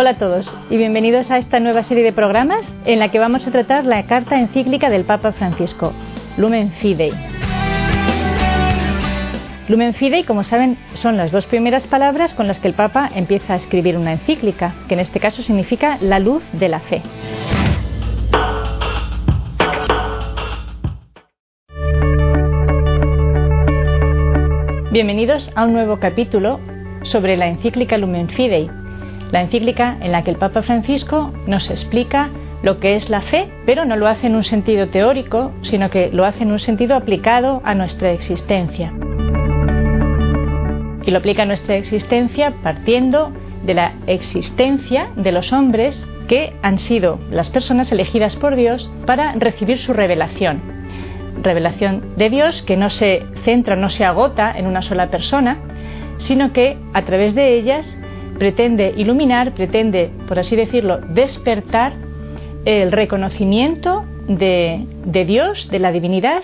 Hola a todos y bienvenidos a esta nueva serie de programas en la que vamos a tratar la carta encíclica del Papa Francisco, Lumen Fidei. Lumen Fidei, como saben, son las dos primeras palabras con las que el Papa empieza a escribir una encíclica, que en este caso significa la luz de la fe. Bienvenidos a un nuevo capítulo sobre la encíclica Lumen Fidei, la encíclica en la que el Papa Francisco nos explica lo que es la fe, pero no lo hace en un sentido teórico, sino que lo hace en un sentido aplicado a nuestra existencia. Y lo aplica a nuestra existencia partiendo de la existencia de los hombres que han sido las personas elegidas por Dios para recibir su revelación, revelación de Dios que no se centra, no se agota en una sola persona, sino que a través de ellas pretende iluminar, pretende, por así decirlo, despertar el reconocimiento de, de Dios, de la divinidad,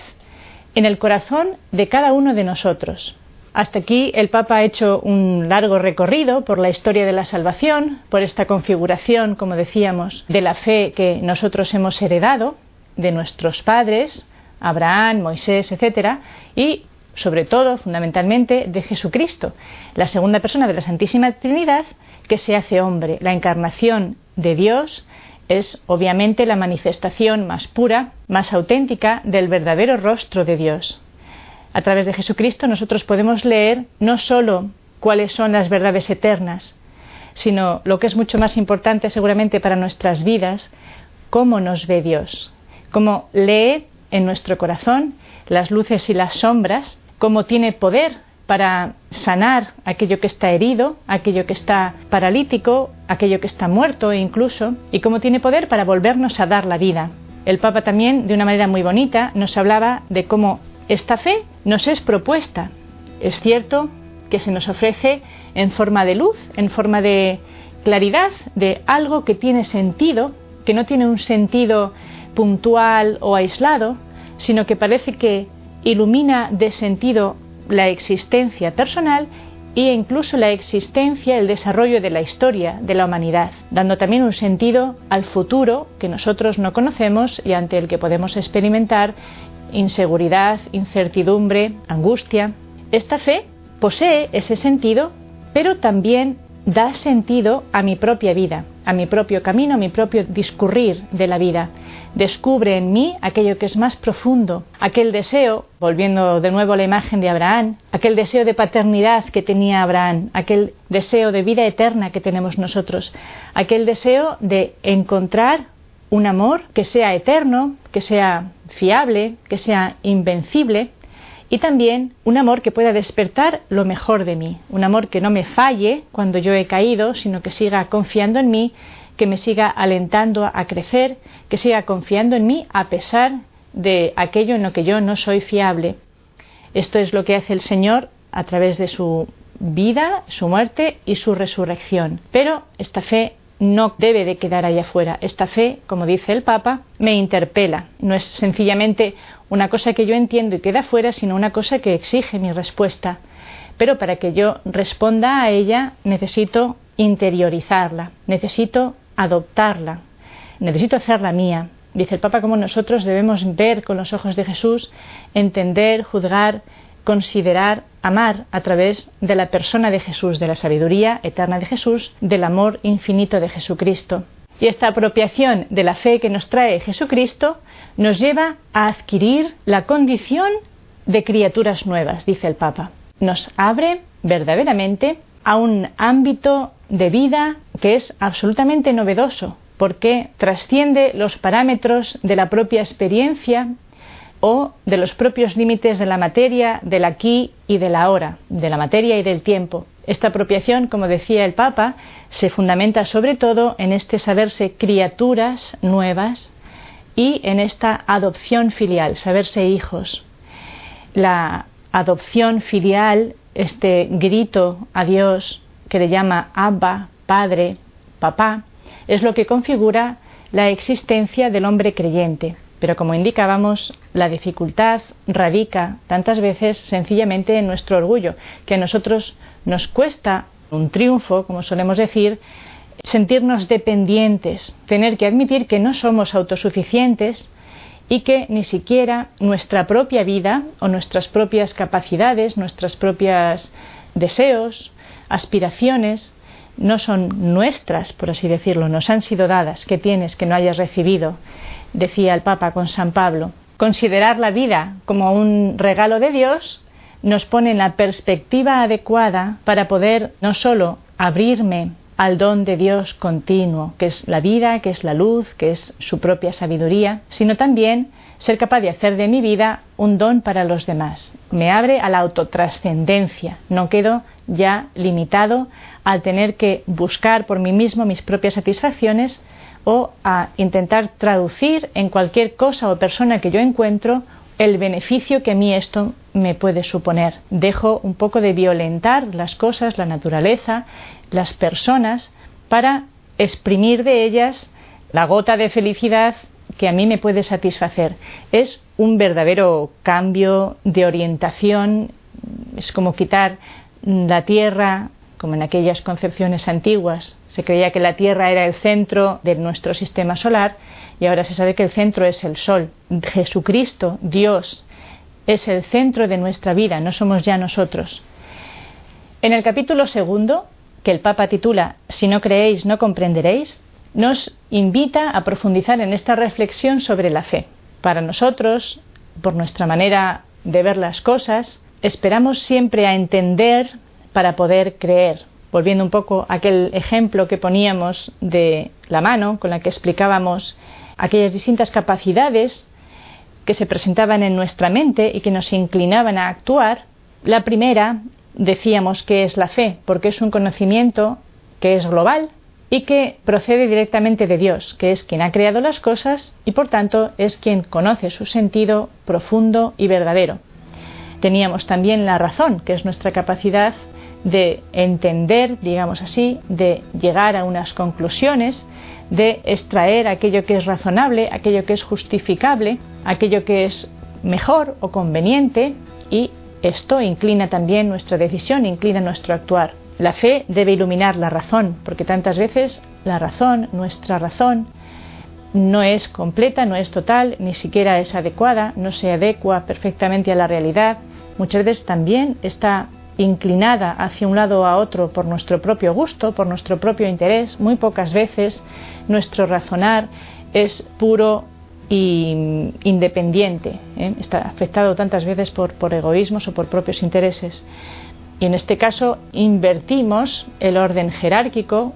en el corazón de cada uno de nosotros. Hasta aquí el Papa ha hecho un largo recorrido por la historia de la salvación, por esta configuración, como decíamos, de la fe que nosotros hemos heredado de nuestros padres, Abraham, Moisés, etcétera, y sobre todo, fundamentalmente, de Jesucristo, la segunda persona de la Santísima Trinidad que se hace hombre. La encarnación de Dios es obviamente la manifestación más pura, más auténtica del verdadero rostro de Dios. A través de Jesucristo nosotros podemos leer no sólo cuáles son las verdades eternas, sino lo que es mucho más importante seguramente para nuestras vidas, cómo nos ve Dios, cómo lee en nuestro corazón las luces y las sombras, cómo tiene poder para sanar aquello que está herido, aquello que está paralítico, aquello que está muerto incluso, y cómo tiene poder para volvernos a dar la vida. El Papa también, de una manera muy bonita, nos hablaba de cómo esta fe nos es propuesta. Es cierto que se nos ofrece en forma de luz, en forma de claridad, de algo que tiene sentido, que no tiene un sentido puntual o aislado, sino que parece que ilumina de sentido la existencia personal e incluso la existencia, el desarrollo de la historia de la humanidad, dando también un sentido al futuro que nosotros no conocemos y ante el que podemos experimentar inseguridad, incertidumbre, angustia. Esta fe posee ese sentido, pero también da sentido a mi propia vida, a mi propio camino, a mi propio discurrir de la vida descubre en mí aquello que es más profundo, aquel deseo, volviendo de nuevo a la imagen de Abraham, aquel deseo de paternidad que tenía Abraham, aquel deseo de vida eterna que tenemos nosotros, aquel deseo de encontrar un amor que sea eterno, que sea fiable, que sea invencible y también un amor que pueda despertar lo mejor de mí, un amor que no me falle cuando yo he caído, sino que siga confiando en mí que me siga alentando a crecer, que siga confiando en mí a pesar de aquello en lo que yo no soy fiable. Esto es lo que hace el Señor a través de su vida, su muerte y su resurrección. Pero esta fe no debe de quedar allá afuera. Esta fe, como dice el Papa, me interpela. No es sencillamente una cosa que yo entiendo y queda fuera, sino una cosa que exige mi respuesta. Pero para que yo responda a ella necesito interiorizarla, necesito adoptarla, necesito hacerla mía. Dice el Papa como nosotros debemos ver con los ojos de Jesús, entender, juzgar, considerar, amar a través de la persona de Jesús, de la sabiduría eterna de Jesús, del amor infinito de Jesucristo. Y esta apropiación de la fe que nos trae Jesucristo nos lleva a adquirir la condición de criaturas nuevas, dice el Papa. Nos abre verdaderamente a un ámbito de vida que es absolutamente novedoso, porque trasciende los parámetros de la propia experiencia o de los propios límites de la materia, del aquí y del ahora, de la materia y del tiempo. Esta apropiación, como decía el Papa, se fundamenta sobre todo en este saberse criaturas nuevas y en esta adopción filial, saberse hijos. La adopción filial, este grito a Dios que le llama Abba, Padre, Papá, es lo que configura la existencia del hombre creyente. Pero como indicábamos, la dificultad radica tantas veces sencillamente en nuestro orgullo, que a nosotros nos cuesta un triunfo, como solemos decir, sentirnos dependientes, tener que admitir que no somos autosuficientes y que ni siquiera nuestra propia vida o nuestras propias capacidades, nuestros propios deseos, aspiraciones, no son nuestras, por así decirlo, nos han sido dadas, que tienes que no hayas recibido, decía el Papa con San Pablo. Considerar la vida como un regalo de Dios nos pone en la perspectiva adecuada para poder no solo abrirme al don de Dios continuo, que es la vida, que es la luz, que es su propia sabiduría, sino también ser capaz de hacer de mi vida un don para los demás. Me abre a la autotrascendencia, no quedo ya limitado al tener que buscar por mí mismo mis propias satisfacciones o a intentar traducir en cualquier cosa o persona que yo encuentro el beneficio que a mí esto me puede suponer. Dejo un poco de violentar las cosas, la naturaleza, las personas, para exprimir de ellas la gota de felicidad que a mí me puede satisfacer. Es un verdadero cambio de orientación, es como quitar la Tierra, como en aquellas concepciones antiguas, se creía que la Tierra era el centro de nuestro sistema solar y ahora se sabe que el centro es el Sol. Jesucristo, Dios, es el centro de nuestra vida, no somos ya nosotros. En el capítulo segundo, que el Papa titula Si no creéis, no comprenderéis, nos invita a profundizar en esta reflexión sobre la fe. Para nosotros, por nuestra manera de ver las cosas, esperamos siempre a entender para poder creer. Volviendo un poco a aquel ejemplo que poníamos de la mano con la que explicábamos aquellas distintas capacidades que se presentaban en nuestra mente y que nos inclinaban a actuar, la primera decíamos que es la fe, porque es un conocimiento que es global y que procede directamente de Dios, que es quien ha creado las cosas y por tanto es quien conoce su sentido profundo y verdadero. Teníamos también la razón, que es nuestra capacidad de entender, digamos así, de llegar a unas conclusiones, de extraer aquello que es razonable, aquello que es justificable, aquello que es mejor o conveniente y esto inclina también nuestra decisión, inclina nuestro actuar. La fe debe iluminar la razón, porque tantas veces la razón, nuestra razón, no es completa, no es total, ni siquiera es adecuada, no se adecua perfectamente a la realidad. Muchas veces también está inclinada hacia un lado o a otro por nuestro propio gusto, por nuestro propio interés. Muy pocas veces nuestro razonar es puro e independiente. ¿eh? Está afectado tantas veces por, por egoísmos o por propios intereses. Y en este caso invertimos el orden jerárquico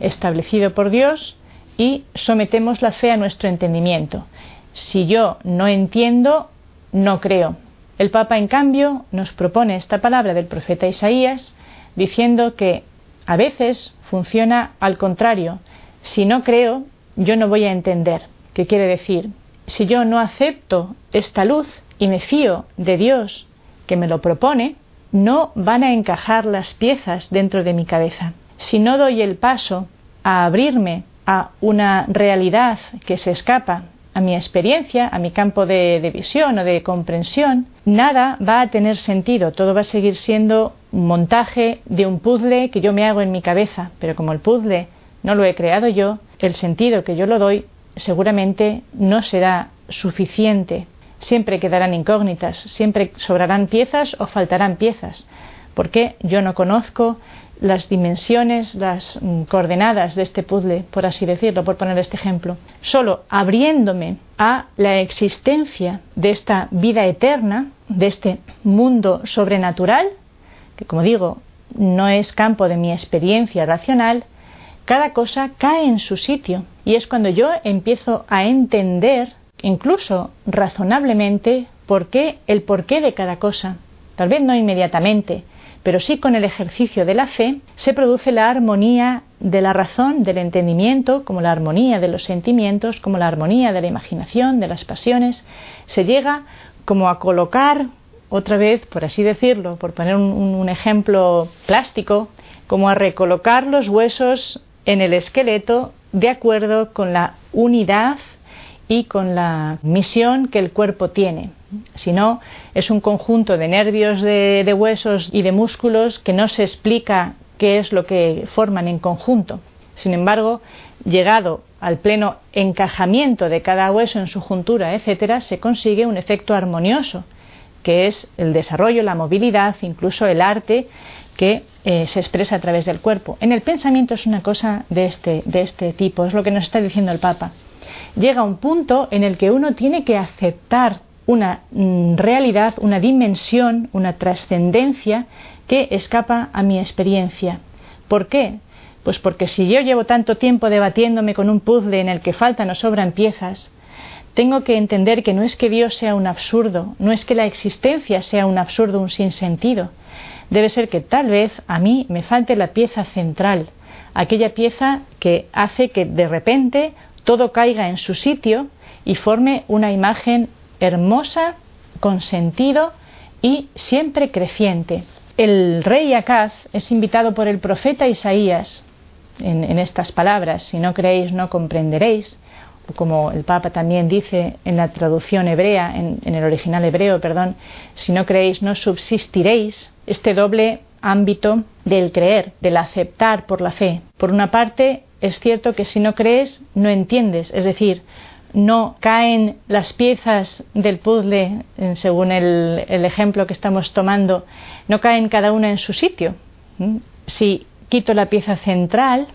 establecido por Dios y sometemos la fe a nuestro entendimiento. Si yo no entiendo, no creo. El Papa, en cambio, nos propone esta palabra del profeta Isaías diciendo que a veces funciona al contrario. Si no creo, yo no voy a entender. ¿Qué quiere decir? Si yo no acepto esta luz y me fío de Dios que me lo propone, no van a encajar las piezas dentro de mi cabeza. Si no doy el paso a abrirme a una realidad que se escapa a mi experiencia, a mi campo de, visión o de comprensión, nada va a tener sentido, todo va a seguir siendo un montaje de un puzzle que yo me hago en mi cabeza, pero como el puzzle no lo he creado yo, el sentido que yo lo doy seguramente no será suficiente. Siempre quedarán incógnitas, siempre sobrarán piezas o faltarán piezas, porque yo no conozco las dimensiones, las mm, coordenadas de este puzzle, por así decirlo, por poner este ejemplo, solo abriéndome a la existencia de esta vida eterna, de este mundo sobrenatural, que como digo, no es campo de mi experiencia racional, cada cosa cae en su sitio. Y es cuando yo empiezo a entender, incluso razonablemente, por qué, el porqué de cada cosa. Tal vez no inmediatamente, pero sí con el ejercicio de la fe se produce la armonía de la razón, del entendimiento, como la armonía de los sentimientos, como la armonía de la imaginación, de las pasiones. Se llega como a colocar otra vez, por así decirlo, por poner un, ejemplo plástico, como a recolocar los huesos en el esqueleto de acuerdo con la unidad y con la misión que el cuerpo tiene. Si no, es un conjunto de nervios, de, huesos y de músculos que no se explica qué es lo que forman en conjunto. Sin embargo, llegado al pleno encajamiento de cada hueso en su juntura, etcétera, se consigue un efecto armonioso, que es el desarrollo, la movilidad, incluso el arte que eh, se expresa a través del cuerpo. En el pensamiento es una cosa de este, de este tipo, es lo que nos está diciendo el Papa. Llega un punto en el que uno tiene que aceptar una mm, realidad, una dimensión, una trascendencia que escapa a mi experiencia. ¿Por qué? Pues porque si yo llevo tanto tiempo debatiéndome con un puzzle en el que faltan o sobran piezas, tengo que entender que no es que Dios sea un absurdo, no es que la existencia sea un absurdo, un sinsentido. Debe ser que tal vez a mí me falte la pieza central, aquella pieza que hace que de repente todo caiga en su sitio y forme una imagen hermosa, con sentido y siempre creciente. El rey Acaz es invitado por el profeta Isaías en, estas palabras, si no creéis no comprenderéis, como el Papa también dice en la traducción hebrea, en, en el original hebreo, perdón, si no creéis no subsistiréis, este doble ámbito del creer, del aceptar por la fe. Por una parte, es cierto que si no crees, no entiendes, es decir, no caen las piezas del puzzle, según el, ejemplo que estamos tomando, no caen cada una en su sitio. Si quito la pieza central,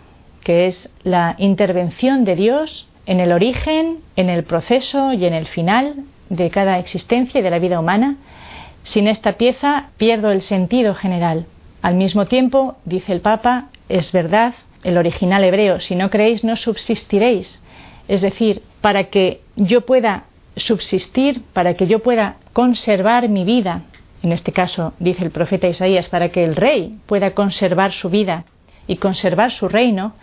que es la intervención de Dios en el origen, en el proceso y en el final de cada existencia y de la vida humana, sin esta pieza pierdo el sentido general. Al mismo tiempo, dice el Papa, es verdad, el original hebreo, si no creéis no subsistiréis. Es decir, para que yo pueda subsistir, para que yo pueda conservar mi vida, en este caso dice el profeta Isaías, para que el rey pueda conservar su vida y conservar su reino,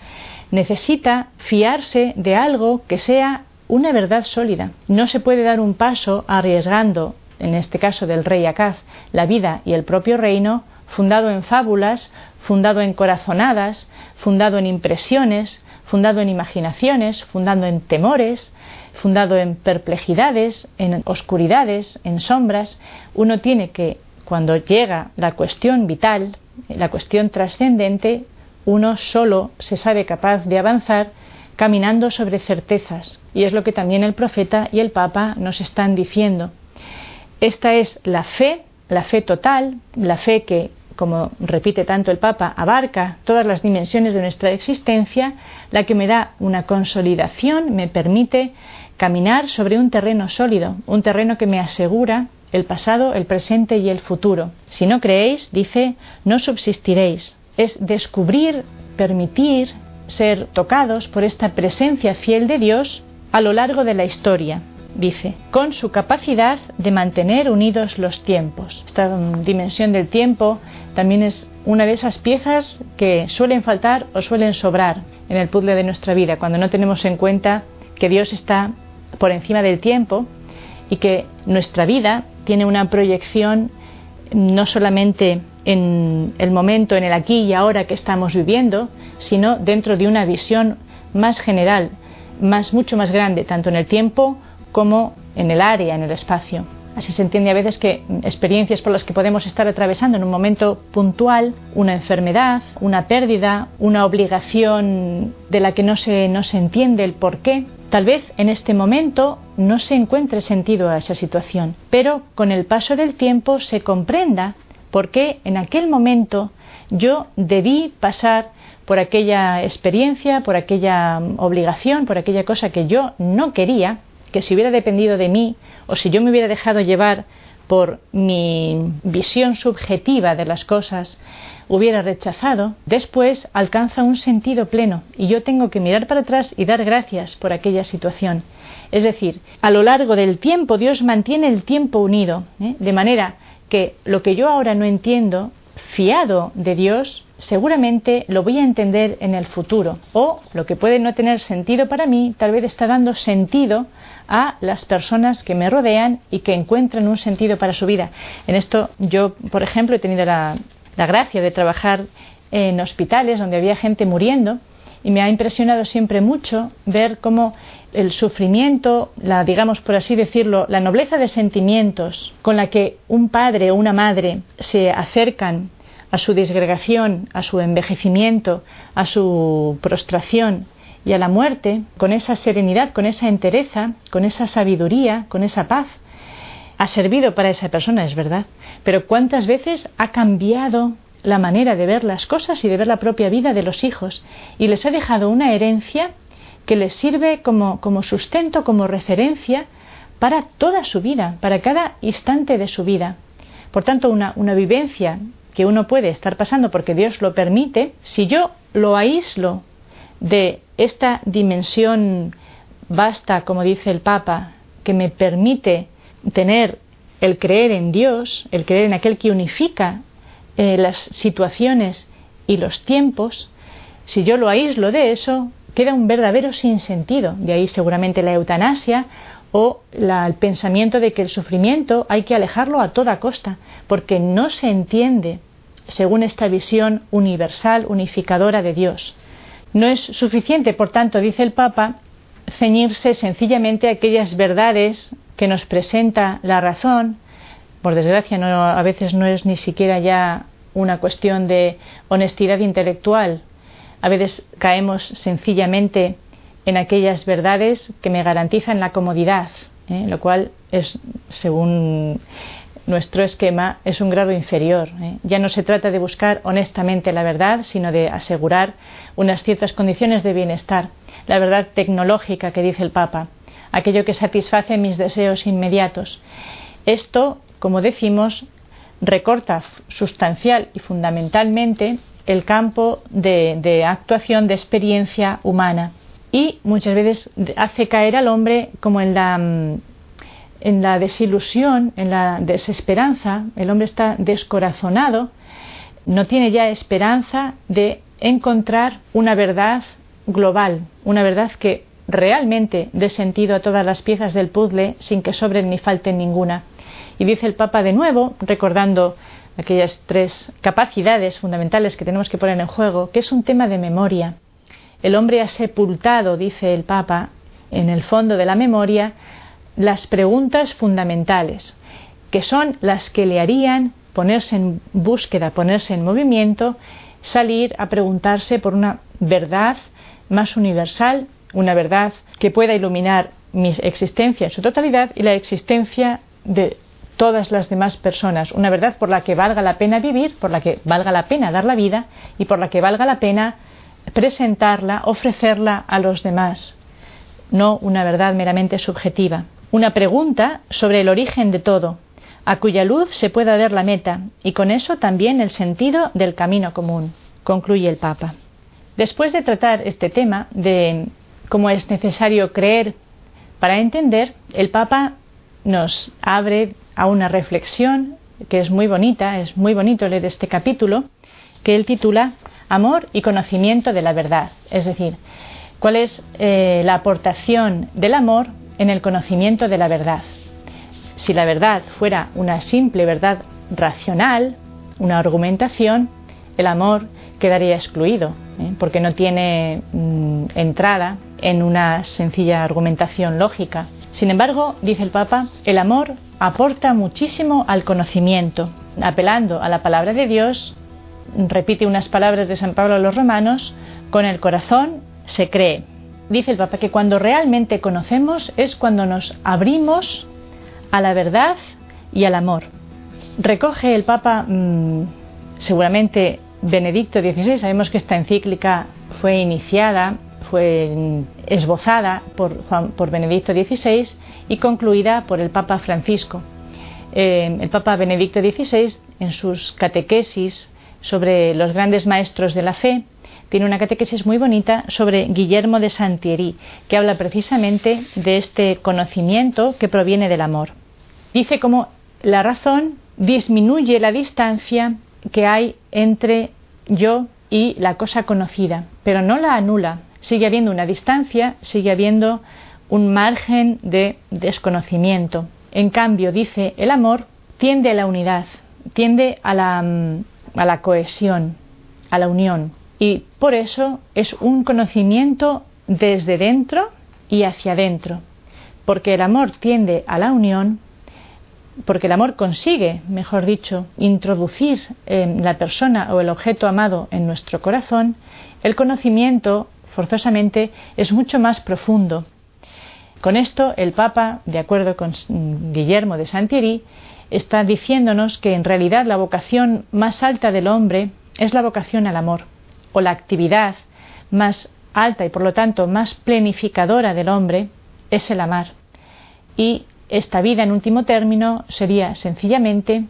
necesita fiarse de algo que sea una verdad sólida. No se puede dar un paso arriesgando, en este caso del rey Acaz, la vida y el propio reino, fundado en fábulas, fundado en corazonadas, fundado en impresiones, fundado en imaginaciones, fundado en temores, fundado en perplejidades, en oscuridades, en sombras. Uno tiene que, cuando llega la cuestión vital, la cuestión trascendente, uno solo se sabe capaz de avanzar caminando sobre certezas. Y es lo que también el profeta y el Papa nos están diciendo. Esta es la fe, la fe total, la fe que como repite tanto el Papa, abarca todas las dimensiones de nuestra existencia, la que me da una consolidación, me permite caminar sobre un terreno sólido, un terreno que me asegura el pasado, el presente y el futuro. Si no creéis, dice, no subsistiréis. Es descubrir, permitir ser tocados por esta presencia fiel de Dios a lo largo de la historia dice, con su capacidad de mantener unidos los tiempos. Esta dimensión del tiempo también es una de esas piezas que suelen faltar o suelen sobrar en el puzzle de nuestra vida, cuando no tenemos en cuenta que Dios está por encima del tiempo y que nuestra vida tiene una proyección no solamente en el momento, en el aquí y ahora que estamos viviendo, sino dentro de una visión más general, más mucho más grande, tanto en el tiempo como en el área, en el espacio. Así se entiende a veces que experiencias por las que podemos estar atravesando en un momento puntual, una enfermedad, una pérdida, una obligación de la que no se, no entiende el por qué, Tal vez en este momento no se encuentre sentido a esa situación, pero con el paso del tiempo se comprenda por qué en aquel momento yo debí pasar por aquella experiencia, por aquella obligación, por aquella cosa que yo no quería que si hubiera dependido de mí o si yo me hubiera dejado llevar por mi visión subjetiva de las cosas, hubiera rechazado, después alcanza un sentido pleno y yo tengo que mirar para atrás y dar gracias por aquella situación. Es decir, a lo largo del tiempo Dios mantiene el tiempo unido, ¿eh? de manera que lo que yo ahora no entiendo, fiado de Dios, seguramente lo voy a entender en el futuro. O lo que puede no tener sentido para mí, tal vez está dando sentido a las personas que me rodean y que encuentran un sentido para su vida. En esto yo, por ejemplo, he tenido la, gracia de trabajar en hospitales donde había gente muriendo y me ha impresionado siempre mucho ver cómo el sufrimiento, la digamos por así decirlo, la nobleza de sentimientos con la que un padre o una madre se acercan a su disgregación, a su envejecimiento, a su prostración y a la muerte, con esa serenidad, con esa entereza, con esa sabiduría, con esa paz, ha servido para esa persona, es verdad. Pero ¿cuántas veces ha cambiado la manera de ver las cosas y de ver la propia vida de los hijos y les ha dejado una herencia que les sirve como, como sustento, como referencia para toda su vida, para cada instante de su vida. Por tanto, una, una vivencia que uno puede estar pasando porque Dios lo permite, si yo lo aíslo de esta dimensión vasta, como dice el Papa, que me permite tener el creer en Dios, el creer en aquel que unifica eh, las situaciones y los tiempos, si yo lo aíslo de eso, queda un verdadero sinsentido. De ahí seguramente la eutanasia o el pensamiento de que el sufrimiento hay que alejarlo a toda costa, porque no se entiende según esta visión universal, unificadora de Dios. No es suficiente, por tanto, dice el Papa, ceñirse sencillamente a aquellas verdades que nos presenta la razón. Por desgracia, no, a veces no es ni siquiera ya una cuestión de honestidad intelectual. A veces caemos sencillamente en aquellas verdades que me garantizan la comodidad, ¿eh? lo cual es, según nuestro esquema, es un grado inferior. ¿eh? Ya no se trata de buscar honestamente la verdad, sino de asegurar unas ciertas condiciones de bienestar, la verdad tecnológica que dice el Papa, aquello que satisface mis deseos inmediatos. Esto, como decimos, recorta sustancial y fundamentalmente el campo de actuación de experiencia humana y muchas veces hace caer al hombre como en la, mm, en la desilusión, en la desesperanza, el hombre está descorazonado, no tiene ya esperanza de encontrar una verdad global, una verdad que realmente dé sentido a todas las piezas del puzzle sin que sobren ni falten ninguna. Y dice el Papa de nuevo, recordando aquellas tres capacidades fundamentales que tenemos que poner en juego, que es un tema de memoria. El hombre ha sepultado, dice el Papa, en el fondo de la memoria, las preguntas fundamentales, que son las que le harían ponerse en búsqueda, ponerse en movimiento, salir a preguntarse por una verdad más universal, una verdad que pueda iluminar mi existencia en su totalidad y la existencia de todas las demás personas, una verdad por la que valga la pena vivir, por la que valga la pena dar la vida y por la que valga la pena presentarla, ofrecerla a los demás, no una verdad meramente subjetiva. Una pregunta sobre el origen de todo, a cuya luz se pueda ver la meta y con eso también el sentido del camino común, concluye el Papa. Después de tratar este tema de cómo es necesario creer para entender, el Papa nos abre a una reflexión que es muy bonita, es muy bonito leer este capítulo, que él titula amor y conocimiento de la verdad. Es decir, cuál es eh, la aportación del amor en el conocimiento de la verdad. Si la verdad fuera una simple verdad racional, una argumentación, el amor quedaría excluido, ¿eh? porque no tiene mm, entrada en una sencilla argumentación lógica. Sin embargo, dice el Papa, el amor aporta muchísimo al conocimiento, apelando a la palabra de Dios repite unas palabras de San Pablo a los romanos, con el corazón se cree. Dice el Papa que cuando realmente conocemos es cuando nos abrimos a la verdad y al amor. Recoge el Papa mm, seguramente Benedicto XVI, sabemos que esta encíclica fue iniciada, fue esbozada por, por Benedicto XVI y concluida por el Papa Francisco. Eh, el Papa Benedicto XVI, en sus catequesis, sobre los grandes maestros de la fe, tiene una catequesis muy bonita sobre Guillermo de Santieri, que habla precisamente de este conocimiento que proviene del amor. Dice cómo la razón disminuye la distancia que hay entre yo y la cosa conocida, pero no la anula. Sigue habiendo una distancia, sigue habiendo un margen de desconocimiento. En cambio, dice, el amor tiende a la unidad, tiende a la mm, a la cohesión, a la unión. Y por eso es un conocimiento desde dentro y hacia adentro, porque el amor tiende a la unión porque el amor consigue, mejor dicho, introducir la persona o el objeto amado en nuestro corazón, el conocimiento forzosamente es mucho más profundo. Con esto el Papa, de acuerdo con Guillermo de Santieri, está diciéndonos que en realidad la vocación más alta del hombre es la vocación al amor, o la actividad más alta y por lo tanto más plenificadora del hombre es el amar. Y esta vida, en último término, sería sencillamente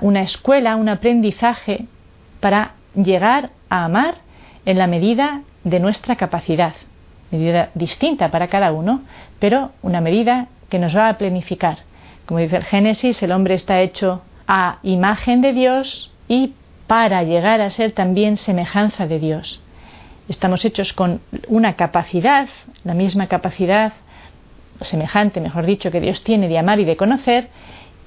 una escuela, un aprendizaje para llegar a amar en la medida de nuestra capacidad, medida distinta para cada uno, pero una medida que nos va a planificar. Como dice el Génesis, el hombre está hecho a imagen de Dios y para llegar a ser también semejanza de Dios. Estamos hechos con una capacidad, la misma capacidad semejante, mejor dicho, que Dios tiene de amar y de conocer,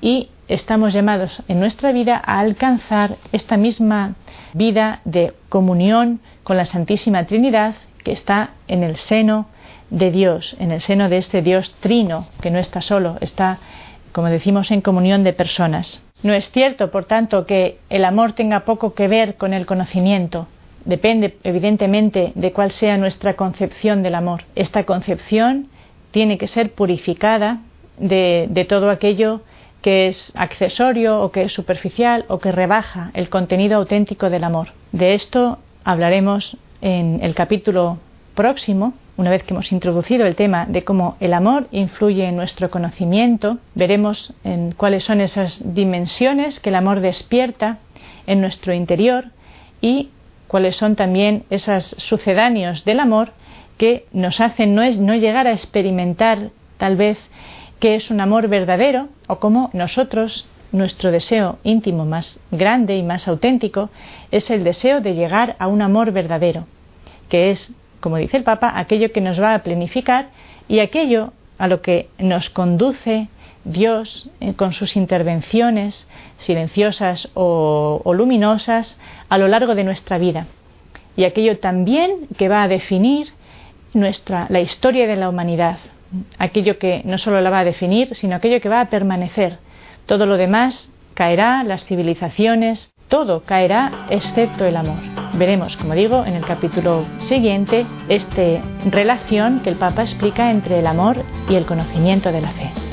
y estamos llamados en nuestra vida a alcanzar esta misma vida de comunión con la Santísima Trinidad que está en el seno de Dios, en el seno de este Dios trino, que no está solo, está, como decimos, en comunión de personas. No es cierto, por tanto, que el amor tenga poco que ver con el conocimiento. Depende, evidentemente, de cuál sea nuestra concepción del amor. Esta concepción tiene que ser purificada de, todo aquello que es accesorio o que es superficial o que rebaja el contenido auténtico del amor. De esto hablaremos en el capítulo próximo, una vez que hemos introducido el tema de cómo el amor influye en nuestro conocimiento, veremos en cuáles son esas dimensiones que el amor despierta en nuestro interior y cuáles son también esos sucedáneos del amor que nos hacen no, es, no llegar a experimentar tal vez qué es un amor verdadero o cómo nosotros nuestro deseo íntimo más grande y más auténtico es el deseo de llegar a un amor verdadero, que es, como dice el Papa, aquello que nos va a planificar y aquello a lo que nos conduce Dios eh, con sus intervenciones silenciosas o, o luminosas a lo largo de nuestra vida. Y aquello también que va a definir nuestra, la historia de la humanidad, aquello que no solo la va a definir, sino aquello que va a permanecer. Todo lo demás caerá, las civilizaciones, todo caerá excepto el amor. Veremos, como digo, en el capítulo siguiente esta relación que el Papa explica entre el amor y el conocimiento de la fe.